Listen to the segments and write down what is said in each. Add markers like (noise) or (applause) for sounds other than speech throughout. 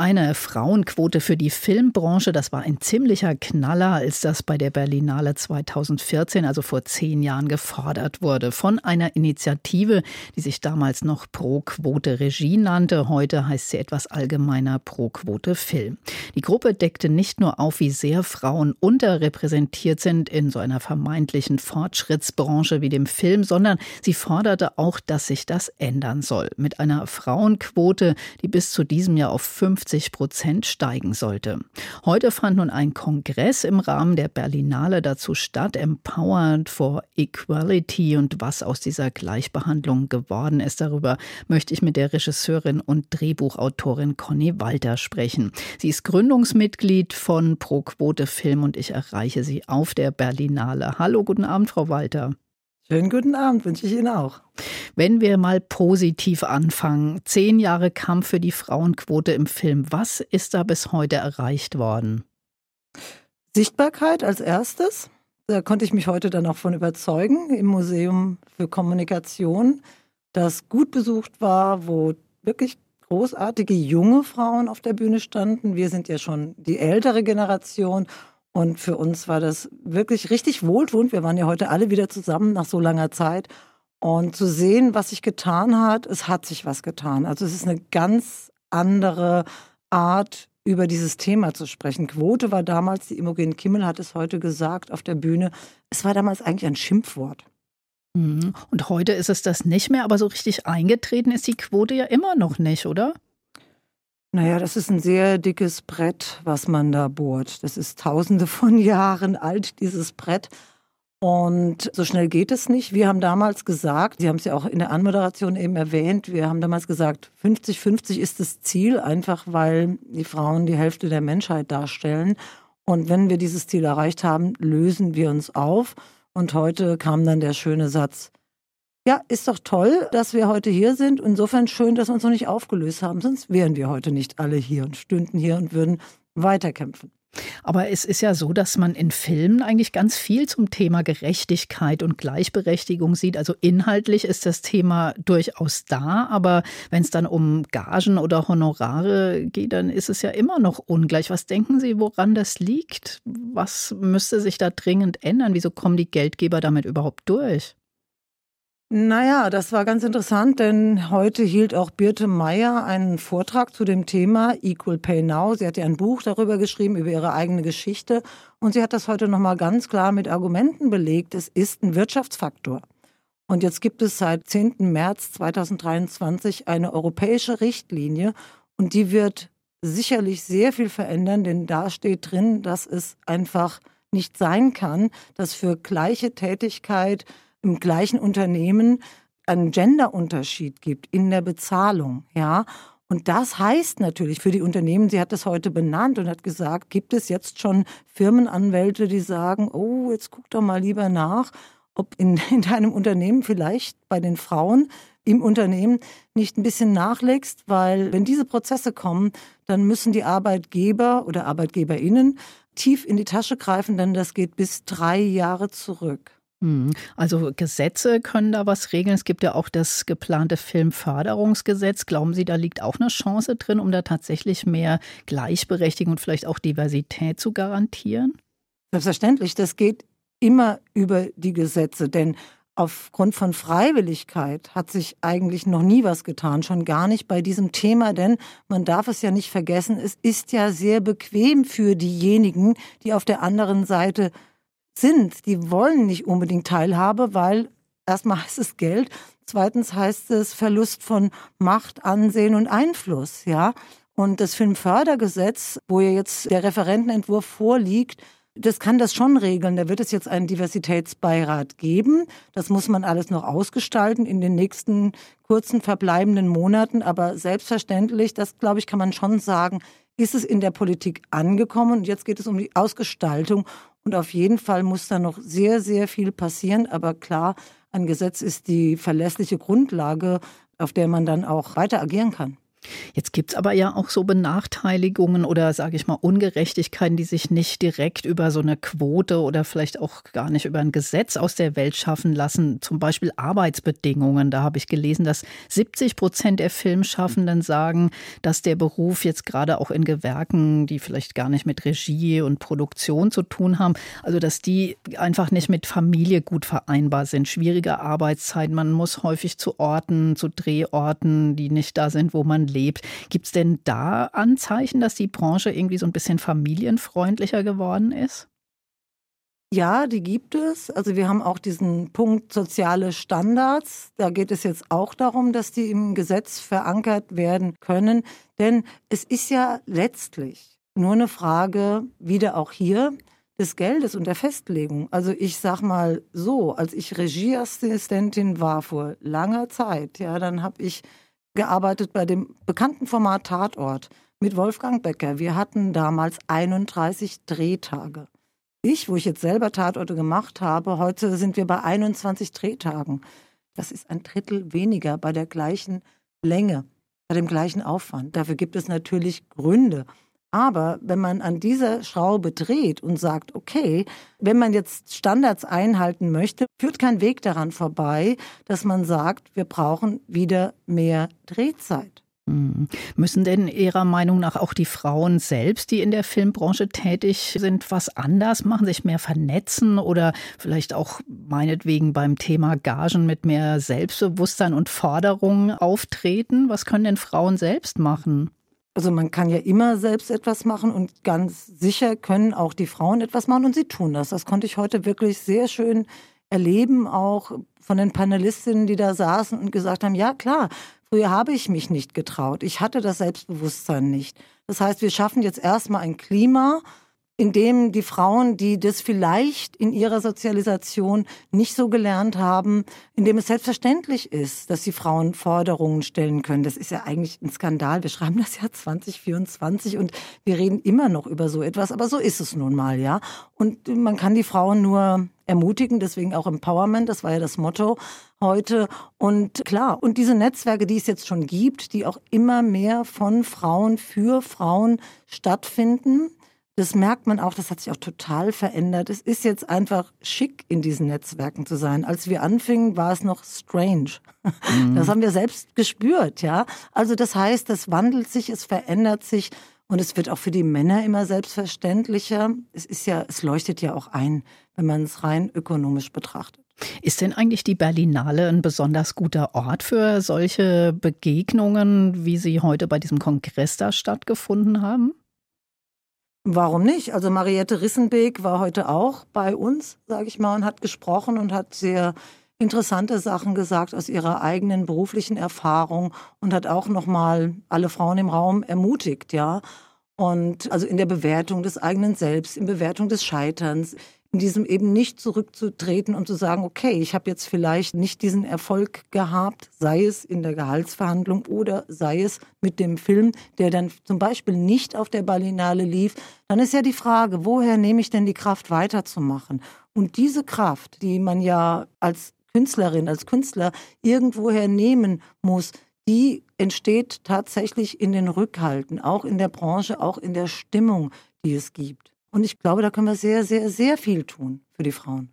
eine Frauenquote für die Filmbranche, das war ein ziemlicher Knaller, als das bei der Berlinale 2014, also vor zehn Jahren, gefordert wurde. Von einer Initiative, die sich damals noch Pro Quote Regie nannte. Heute heißt sie etwas allgemeiner Pro Quote Film. Die Gruppe deckte nicht nur auf, wie sehr Frauen unterrepräsentiert sind in so einer vermeintlichen Fortschrittsbranche wie dem Film, sondern sie forderte auch, dass sich das ändern soll. Mit einer Frauenquote, die bis zu diesem Jahr auf 50 50 Prozent steigen sollte. Heute fand nun ein Kongress im Rahmen der Berlinale dazu statt, Empowered for Equality und was aus dieser Gleichbehandlung geworden ist. Darüber möchte ich mit der Regisseurin und Drehbuchautorin Conny Walter sprechen. Sie ist Gründungsmitglied von Pro Quote Film und ich erreiche sie auf der Berlinale. Hallo, guten Abend, Frau Walter. Schönen guten Abend wünsche ich Ihnen auch. Wenn wir mal positiv anfangen, zehn Jahre Kampf für die Frauenquote im Film, was ist da bis heute erreicht worden? Sichtbarkeit als erstes. Da konnte ich mich heute dann auch von überzeugen im Museum für Kommunikation, das gut besucht war, wo wirklich großartige junge Frauen auf der Bühne standen. Wir sind ja schon die ältere Generation und für uns war das wirklich richtig wohltuend. Wir waren ja heute alle wieder zusammen nach so langer Zeit. Und zu sehen, was sich getan hat, es hat sich was getan. Also es ist eine ganz andere Art, über dieses Thema zu sprechen. Quote war damals, die Imogen Kimmel hat es heute gesagt auf der Bühne, es war damals eigentlich ein Schimpfwort. Mhm. Und heute ist es das nicht mehr, aber so richtig eingetreten ist die Quote ja immer noch nicht, oder? Naja, das ist ein sehr dickes Brett, was man da bohrt. Das ist tausende von (laughs) Jahren alt, dieses Brett. Und so schnell geht es nicht. Wir haben damals gesagt, Sie haben es ja auch in der Anmoderation eben erwähnt, wir haben damals gesagt, 50-50 ist das Ziel, einfach weil die Frauen die Hälfte der Menschheit darstellen. Und wenn wir dieses Ziel erreicht haben, lösen wir uns auf. Und heute kam dann der schöne Satz, ja, ist doch toll, dass wir heute hier sind. Insofern schön, dass wir uns noch nicht aufgelöst haben. Sonst wären wir heute nicht alle hier und stünden hier und würden weiterkämpfen. Aber es ist ja so, dass man in Filmen eigentlich ganz viel zum Thema Gerechtigkeit und Gleichberechtigung sieht. Also inhaltlich ist das Thema durchaus da, aber wenn es dann um Gagen oder Honorare geht, dann ist es ja immer noch ungleich. Was denken Sie, woran das liegt? Was müsste sich da dringend ändern? Wieso kommen die Geldgeber damit überhaupt durch? Naja, das war ganz interessant, denn heute hielt auch Birte Meyer einen Vortrag zu dem Thema Equal Pay Now. Sie hat ja ein Buch darüber geschrieben, über ihre eigene Geschichte. Und sie hat das heute nochmal ganz klar mit Argumenten belegt. Es ist ein Wirtschaftsfaktor. Und jetzt gibt es seit 10. März 2023 eine europäische Richtlinie und die wird sicherlich sehr viel verändern, denn da steht drin, dass es einfach nicht sein kann, dass für gleiche Tätigkeit im gleichen Unternehmen einen Genderunterschied gibt in der Bezahlung, ja. Und das heißt natürlich für die Unternehmen, sie hat das heute benannt und hat gesagt, gibt es jetzt schon Firmenanwälte, die sagen, oh, jetzt guck doch mal lieber nach, ob in, (laughs) in deinem Unternehmen vielleicht bei den Frauen im Unternehmen nicht ein bisschen nachlegst, weil wenn diese Prozesse kommen, dann müssen die Arbeitgeber oder Arbeitgeberinnen tief in die Tasche greifen, denn das geht bis drei Jahre zurück. Mhm. Also Gesetze können da was regeln. Es gibt ja auch das geplante Filmförderungsgesetz. Glauben Sie, da liegt auch eine Chance drin, um da tatsächlich mehr Gleichberechtigung und vielleicht auch Diversität zu garantieren? Selbstverständlich, das geht immer über die Gesetze, denn aufgrund von Freiwilligkeit hat sich eigentlich noch nie was getan, schon gar nicht bei diesem Thema, denn man darf es ja nicht vergessen, es ist ja sehr bequem für diejenigen, die auf der anderen Seite sind, die wollen nicht unbedingt Teilhabe, weil erstmal heißt es Geld, zweitens heißt es Verlust von Macht, Ansehen und Einfluss, ja. Und das Filmfördergesetz, wo ja jetzt der Referentenentwurf vorliegt, das kann das schon regeln. Da wird es jetzt einen Diversitätsbeirat geben. Das muss man alles noch ausgestalten in den nächsten kurzen verbleibenden Monaten. Aber selbstverständlich, das glaube ich, kann man schon sagen, ist es in der Politik angekommen. Und jetzt geht es um die Ausgestaltung. Und auf jeden Fall muss da noch sehr, sehr viel passieren. Aber klar, ein Gesetz ist die verlässliche Grundlage, auf der man dann auch weiter agieren kann. Jetzt gibt es aber ja auch so Benachteiligungen oder sage ich mal Ungerechtigkeiten, die sich nicht direkt über so eine Quote oder vielleicht auch gar nicht über ein Gesetz aus der Welt schaffen lassen. Zum Beispiel Arbeitsbedingungen. Da habe ich gelesen, dass 70 Prozent der Filmschaffenden sagen, dass der Beruf jetzt gerade auch in Gewerken, die vielleicht gar nicht mit Regie und Produktion zu tun haben, also dass die einfach nicht mit Familie gut vereinbar sind. Schwierige Arbeitszeit. Man muss häufig zu Orten, zu Drehorten, die nicht da sind, wo man lebt. Gibt es denn da Anzeichen, dass die Branche irgendwie so ein bisschen familienfreundlicher geworden ist? Ja, die gibt es. Also wir haben auch diesen Punkt soziale Standards. Da geht es jetzt auch darum, dass die im Gesetz verankert werden können. Denn es ist ja letztlich nur eine Frage, wieder auch hier, des Geldes und der Festlegung. Also ich sag mal so, als ich Regieassistentin war vor langer Zeit, ja, dann habe ich gearbeitet bei dem bekannten Format Tatort mit Wolfgang Becker. Wir hatten damals 31 Drehtage. Ich, wo ich jetzt selber Tatorte gemacht habe, heute sind wir bei 21 Drehtagen. Das ist ein Drittel weniger bei der gleichen Länge, bei dem gleichen Aufwand. Dafür gibt es natürlich Gründe. Aber wenn man an dieser Schraube dreht und sagt, okay, wenn man jetzt Standards einhalten möchte, führt kein Weg daran vorbei, dass man sagt, wir brauchen wieder mehr Drehzeit. Hm. Müssen denn Ihrer Meinung nach auch die Frauen selbst, die in der Filmbranche tätig sind, was anders machen, sich mehr vernetzen oder vielleicht auch meinetwegen beim Thema Gagen mit mehr Selbstbewusstsein und Forderungen auftreten? Was können denn Frauen selbst machen? Also man kann ja immer selbst etwas machen und ganz sicher können auch die Frauen etwas machen und sie tun das. Das konnte ich heute wirklich sehr schön erleben, auch von den Panelistinnen, die da saßen und gesagt haben, ja klar, früher habe ich mich nicht getraut. Ich hatte das Selbstbewusstsein nicht. Das heißt, wir schaffen jetzt erstmal ein Klima, in dem die Frauen, die das vielleicht in ihrer Sozialisation nicht so gelernt haben, in dem es selbstverständlich ist, dass die Frauen Forderungen stellen können. Das ist ja eigentlich ein Skandal. Wir schreiben das Jahr 2024 und wir reden immer noch über so etwas, aber so ist es nun mal, ja. Und man kann die Frauen nur ermutigen, deswegen auch Empowerment, das war ja das Motto heute. Und klar, und diese Netzwerke, die es jetzt schon gibt, die auch immer mehr von Frauen für Frauen stattfinden, das merkt man auch, das hat sich auch total verändert. Es ist jetzt einfach schick, in diesen Netzwerken zu sein. Als wir anfingen, war es noch strange. Mhm. Das haben wir selbst gespürt, ja. Also das heißt, es wandelt sich, es verändert sich und es wird auch für die Männer immer selbstverständlicher. Es ist ja, es leuchtet ja auch ein, wenn man es rein ökonomisch betrachtet. Ist denn eigentlich die Berlinale ein besonders guter Ort für solche Begegnungen, wie sie heute bei diesem Kongress da stattgefunden haben? Warum nicht? Also Mariette Rissenbeek war heute auch bei uns, sage ich mal, und hat gesprochen und hat sehr interessante Sachen gesagt aus ihrer eigenen beruflichen Erfahrung und hat auch noch mal alle Frauen im Raum ermutigt, ja. Und also in der Bewertung des eigenen Selbst, in Bewertung des Scheiterns, in diesem eben nicht zurückzutreten und zu sagen, okay, ich habe jetzt vielleicht nicht diesen Erfolg gehabt, sei es in der Gehaltsverhandlung oder sei es mit dem Film, der dann zum Beispiel nicht auf der Berlinale lief, dann ist ja die Frage, woher nehme ich denn die Kraft weiterzumachen? Und diese Kraft, die man ja als Künstlerin, als Künstler irgendwoher nehmen muss, die entsteht tatsächlich in den Rückhalten, auch in der Branche, auch in der Stimmung, die es gibt. Und ich glaube, da können wir sehr, sehr, sehr viel tun für die Frauen.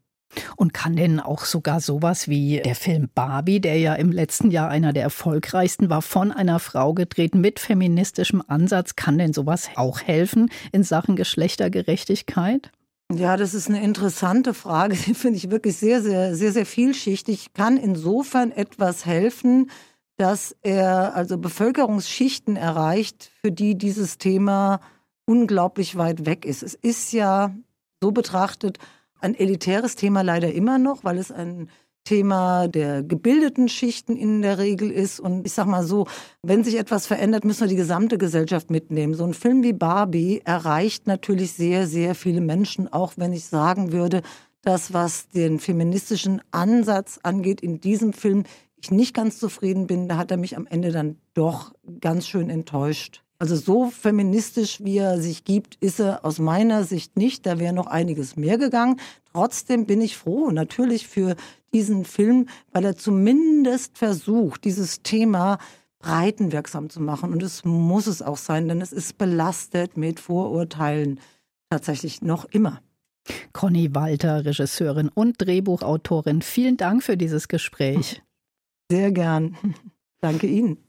Und kann denn auch sogar sowas wie der Film Barbie, der ja im letzten Jahr einer der erfolgreichsten war, von einer Frau gedreht mit feministischem Ansatz, kann denn sowas auch helfen in Sachen Geschlechtergerechtigkeit? Ja, das ist eine interessante Frage. Die finde ich wirklich sehr, sehr, sehr, sehr vielschichtig. Kann insofern etwas helfen, dass er also Bevölkerungsschichten erreicht, für die dieses Thema unglaublich weit weg ist. Es ist ja so betrachtet ein elitäres Thema leider immer noch, weil es ein Thema der gebildeten Schichten in der Regel ist. Und ich sag mal so, wenn sich etwas verändert, müssen wir die gesamte Gesellschaft mitnehmen. So ein Film wie Barbie erreicht natürlich sehr, sehr viele Menschen, auch wenn ich sagen würde, dass was den feministischen Ansatz angeht in diesem Film, ich nicht ganz zufrieden bin. Da hat er mich am Ende dann doch ganz schön enttäuscht. Also so feministisch, wie er sich gibt, ist er aus meiner Sicht nicht. Da wäre noch einiges mehr gegangen. Trotzdem bin ich froh natürlich für diesen Film, weil er zumindest versucht, dieses Thema breitenwirksam zu machen. Und es muss es auch sein, denn es ist belastet mit Vorurteilen tatsächlich noch immer. Conny Walter, Regisseurin und Drehbuchautorin, vielen Dank für dieses Gespräch. Sehr gern. Danke Ihnen.